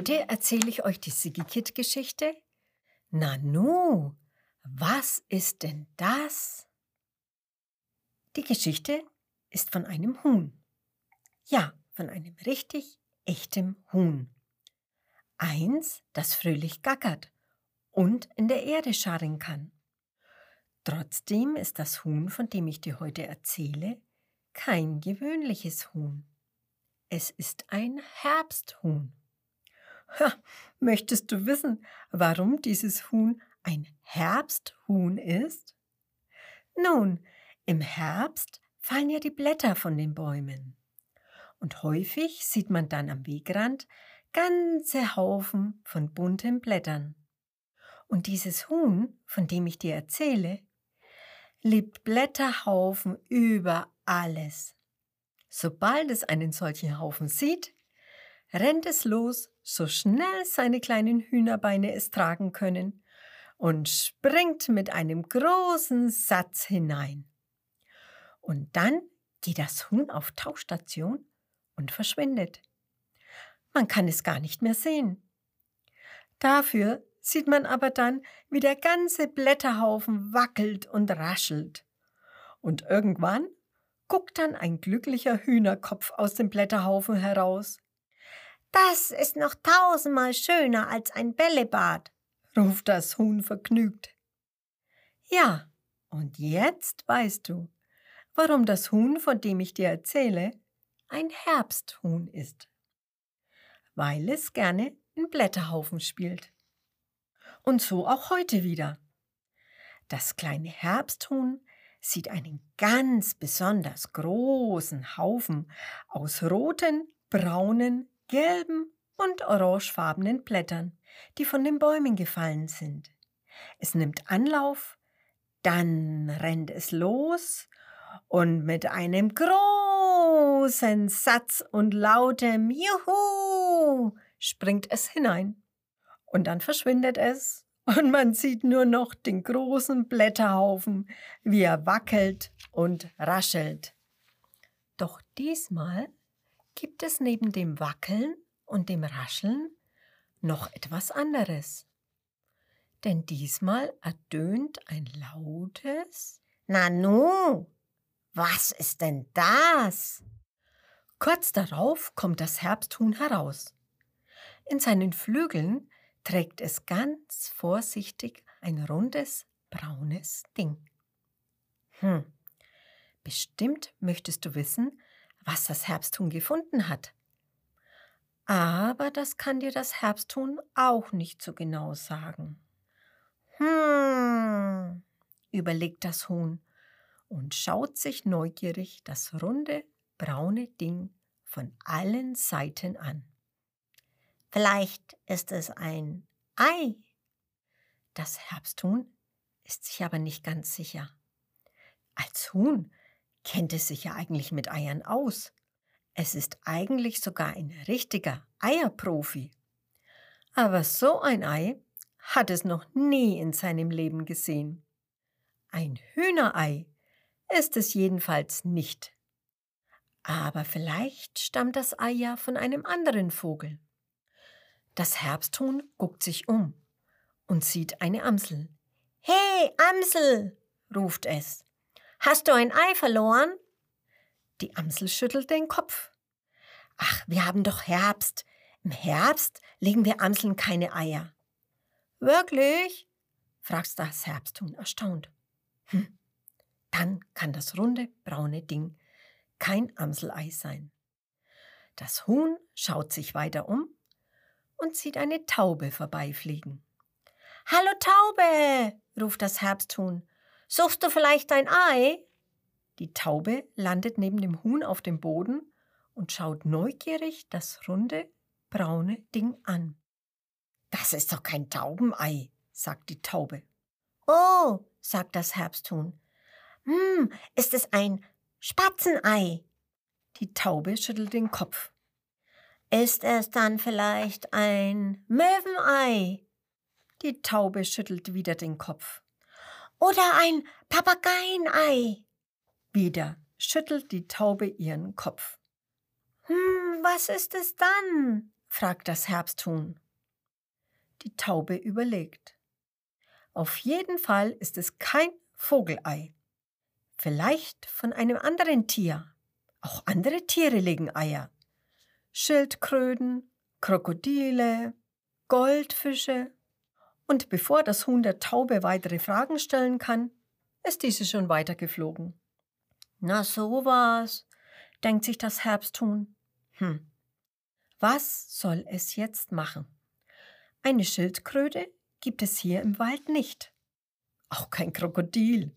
Heute erzähle ich euch die Sigikit-Geschichte. Nanu, was ist denn das? Die Geschichte ist von einem Huhn. Ja, von einem richtig echtem Huhn. Eins, das fröhlich gackert und in der Erde scharren kann. Trotzdem ist das Huhn, von dem ich dir heute erzähle, kein gewöhnliches Huhn. Es ist ein Herbsthuhn. Ha, möchtest du wissen, warum dieses Huhn ein Herbsthuhn ist? Nun, im Herbst fallen ja die Blätter von den Bäumen. Und häufig sieht man dann am Wegrand ganze Haufen von bunten Blättern. Und dieses Huhn, von dem ich dir erzähle, liebt Blätterhaufen über alles. Sobald es einen solchen Haufen sieht, rennt es los, so schnell seine kleinen Hühnerbeine es tragen können, und springt mit einem großen Satz hinein. Und dann geht das Huhn auf Tauchstation und verschwindet. Man kann es gar nicht mehr sehen. Dafür sieht man aber dann, wie der ganze Blätterhaufen wackelt und raschelt. Und irgendwann guckt dann ein glücklicher Hühnerkopf aus dem Blätterhaufen heraus. Das ist noch tausendmal schöner als ein Bällebad, ruft das Huhn vergnügt. Ja, und jetzt weißt du, warum das Huhn, von dem ich dir erzähle, ein Herbsthuhn ist. Weil es gerne in Blätterhaufen spielt. Und so auch heute wieder. Das kleine Herbsthuhn sieht einen ganz besonders großen Haufen aus roten, braunen, gelben und orangefarbenen Blättern, die von den Bäumen gefallen sind. Es nimmt Anlauf, dann rennt es los und mit einem großen Satz und lautem Juhu springt es hinein. Und dann verschwindet es und man sieht nur noch den großen Blätterhaufen, wie er wackelt und raschelt. Doch diesmal gibt es neben dem Wackeln und dem Rascheln noch etwas anderes. Denn diesmal erdönt ein lautes Nanu, was ist denn das? Kurz darauf kommt das Herbsthuhn heraus. In seinen Flügeln trägt es ganz vorsichtig ein rundes, braunes Ding. Hm, bestimmt möchtest du wissen, was das Herbsthuhn gefunden hat. Aber das kann dir das Herbsthuhn auch nicht so genau sagen. Hm, überlegt das Huhn und schaut sich neugierig das runde, braune Ding von allen Seiten an. Vielleicht ist es ein Ei. Das Herbsthuhn ist sich aber nicht ganz sicher. Als Huhn kennt es sich ja eigentlich mit Eiern aus. Es ist eigentlich sogar ein richtiger Eierprofi. Aber so ein Ei hat es noch nie in seinem Leben gesehen. Ein Hühnerei ist es jedenfalls nicht. Aber vielleicht stammt das Ei ja von einem anderen Vogel. Das Herbsthuhn guckt sich um und sieht eine Amsel. Hey, Amsel, ruft es. Hast du ein Ei verloren? Die Amsel schüttelt den Kopf. Ach, wir haben doch Herbst. Im Herbst legen wir Amseln keine Eier. Wirklich? fragt das Herbsthuhn erstaunt. Hm. Dann kann das runde, braune Ding kein Amselei sein. Das Huhn schaut sich weiter um und sieht eine Taube vorbeifliegen. Hallo Taube, ruft das Herbsthuhn. Suchst du vielleicht ein Ei? Die Taube landet neben dem Huhn auf dem Boden und schaut neugierig das runde, braune Ding an. Das ist doch kein Taubenei, sagt die Taube. Oh, sagt das Herbsthuhn. Hm, ist es ein Spatzenei? Die Taube schüttelt den Kopf. Ist es dann vielleicht ein Möwenei? Die Taube schüttelt wieder den Kopf. Oder ein Papageienei. Wieder schüttelt die Taube ihren Kopf. Hm, was ist es dann? fragt das Herbsthuhn. Die Taube überlegt. Auf jeden Fall ist es kein Vogelei. Vielleicht von einem anderen Tier. Auch andere Tiere legen Eier. Schildkröten, Krokodile, Goldfische. Und bevor das Huhn der Taube weitere Fragen stellen kann, ist diese schon weitergeflogen. Na sowas, denkt sich das Herbsthuhn. Hm, was soll es jetzt machen? Eine Schildkröte gibt es hier im Wald nicht. Auch kein Krokodil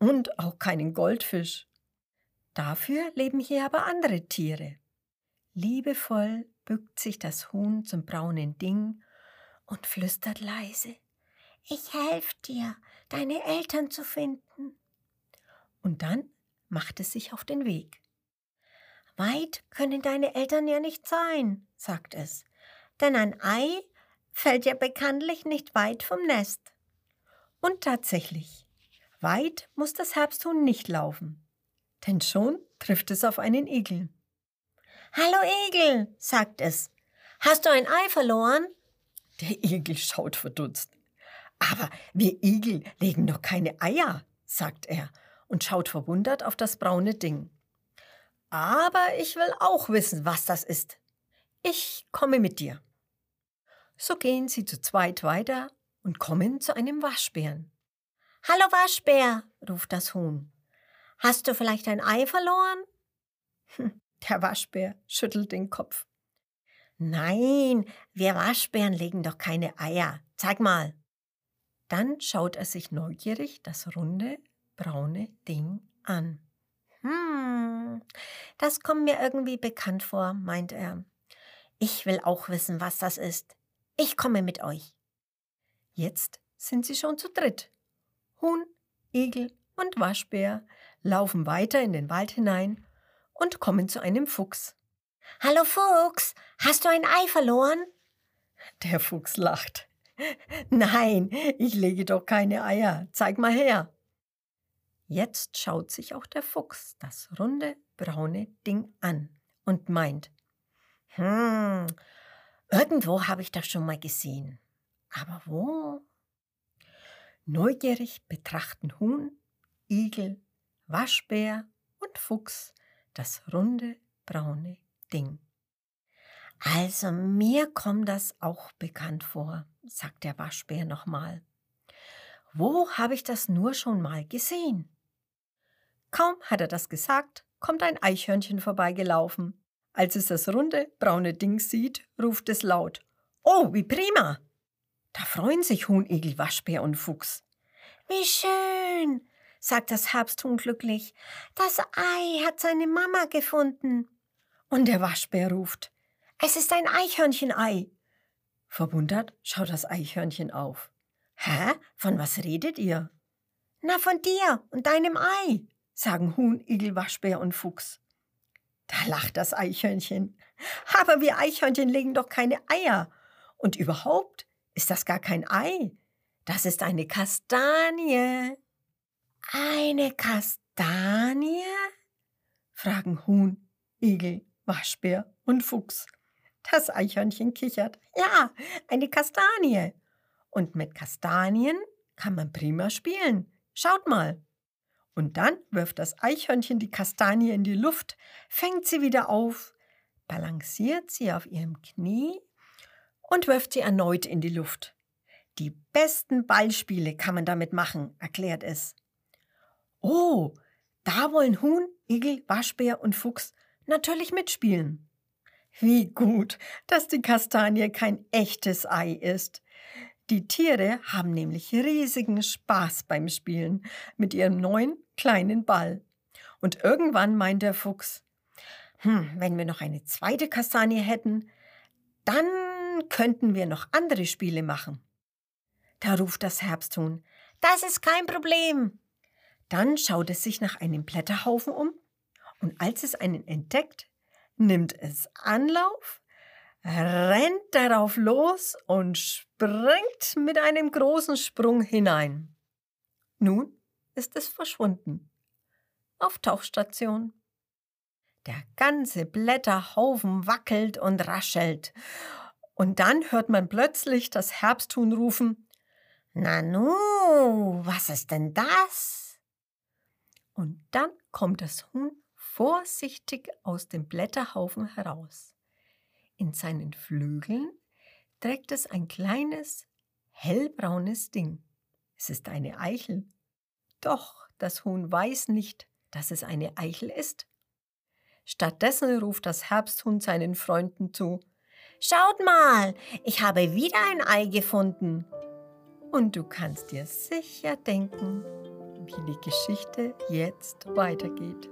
und auch keinen Goldfisch. Dafür leben hier aber andere Tiere. Liebevoll bückt sich das Huhn zum braunen Ding und flüstert leise Ich helfe dir, deine Eltern zu finden. Und dann macht es sich auf den Weg. Weit können deine Eltern ja nicht sein, sagt es, denn ein Ei fällt ja bekanntlich nicht weit vom Nest. Und tatsächlich, weit muss das Herbsthuhn nicht laufen, denn schon trifft es auf einen Igel. Hallo Igel, sagt es, hast du ein Ei verloren? Der Igel schaut verdutzt. Aber wir Igel legen doch keine Eier, sagt er und schaut verwundert auf das braune Ding. Aber ich will auch wissen, was das ist. Ich komme mit dir. So gehen sie zu zweit weiter und kommen zu einem Waschbären. Hallo Waschbär, ruft das Huhn. Hast du vielleicht ein Ei verloren? Hm, der Waschbär schüttelt den Kopf. Nein, wir Waschbären legen doch keine Eier. Zeig mal. Dann schaut er sich neugierig das runde, braune Ding an. Hm, das kommt mir irgendwie bekannt vor, meint er. Ich will auch wissen, was das ist. Ich komme mit euch. Jetzt sind sie schon zu dritt. Huhn, Igel und Waschbär laufen weiter in den Wald hinein und kommen zu einem Fuchs. Hallo Fuchs, hast du ein Ei verloren? Der Fuchs lacht. Nein, ich lege doch keine Eier. Zeig mal her. Jetzt schaut sich auch der Fuchs das runde, braune Ding an und meint, hm, irgendwo habe ich das schon mal gesehen. Aber wo? Neugierig betrachten Huhn, Igel, Waschbär und Fuchs das runde, braune Ding. Also mir kommt das auch bekannt vor, sagt der Waschbär nochmal. Wo habe ich das nur schon mal gesehen? Kaum hat er das gesagt, kommt ein Eichhörnchen vorbeigelaufen. Als es das runde, braune Ding sieht, ruft es laut. Oh, wie prima! Da freuen sich Huhn, Igel, Waschbär und Fuchs. Wie schön, sagt das Herbsthuhn glücklich. Das Ei hat seine Mama gefunden. Und der Waschbär ruft. Es ist ein Eichhörnchenei. Verwundert schaut das Eichhörnchen auf. Hä? Von was redet ihr? Na, von dir und deinem Ei, sagen Huhn, Igel, Waschbär und Fuchs. Da lacht das Eichhörnchen. Aber wir Eichhörnchen legen doch keine Eier. Und überhaupt ist das gar kein Ei. Das ist eine Kastanie. Eine Kastanie? fragen Huhn, Igel, Waschbär und Fuchs. Das Eichhörnchen kichert. Ja, eine Kastanie. Und mit Kastanien kann man prima spielen. Schaut mal. Und dann wirft das Eichhörnchen die Kastanie in die Luft, fängt sie wieder auf, balanciert sie auf ihrem Knie und wirft sie erneut in die Luft. Die besten Ballspiele kann man damit machen, erklärt es. Oh, da wollen Huhn, Igel, Waschbär und Fuchs natürlich mitspielen. Wie gut, dass die Kastanie kein echtes Ei ist. Die Tiere haben nämlich riesigen Spaß beim Spielen mit ihrem neuen kleinen Ball. Und irgendwann meint der Fuchs, hm, wenn wir noch eine zweite Kastanie hätten, dann könnten wir noch andere Spiele machen. Da ruft das Herbsthuhn, das ist kein Problem. Dann schaut es sich nach einem Blätterhaufen um und als es einen entdeckt, nimmt es Anlauf, rennt darauf los und springt mit einem großen Sprung hinein. Nun ist es verschwunden. Auf Tauchstation. Der ganze Blätterhaufen wackelt und raschelt. Und dann hört man plötzlich das Herbsthuhn rufen, Nanu, was ist denn das? Und dann kommt das Huhn vorsichtig aus dem Blätterhaufen heraus. In seinen Flügeln trägt es ein kleines, hellbraunes Ding. Es ist eine Eichel. Doch das Huhn weiß nicht, dass es eine Eichel ist. Stattdessen ruft das Herbsthuhn seinen Freunden zu. Schaut mal, ich habe wieder ein Ei gefunden. Und du kannst dir sicher denken, wie die Geschichte jetzt weitergeht.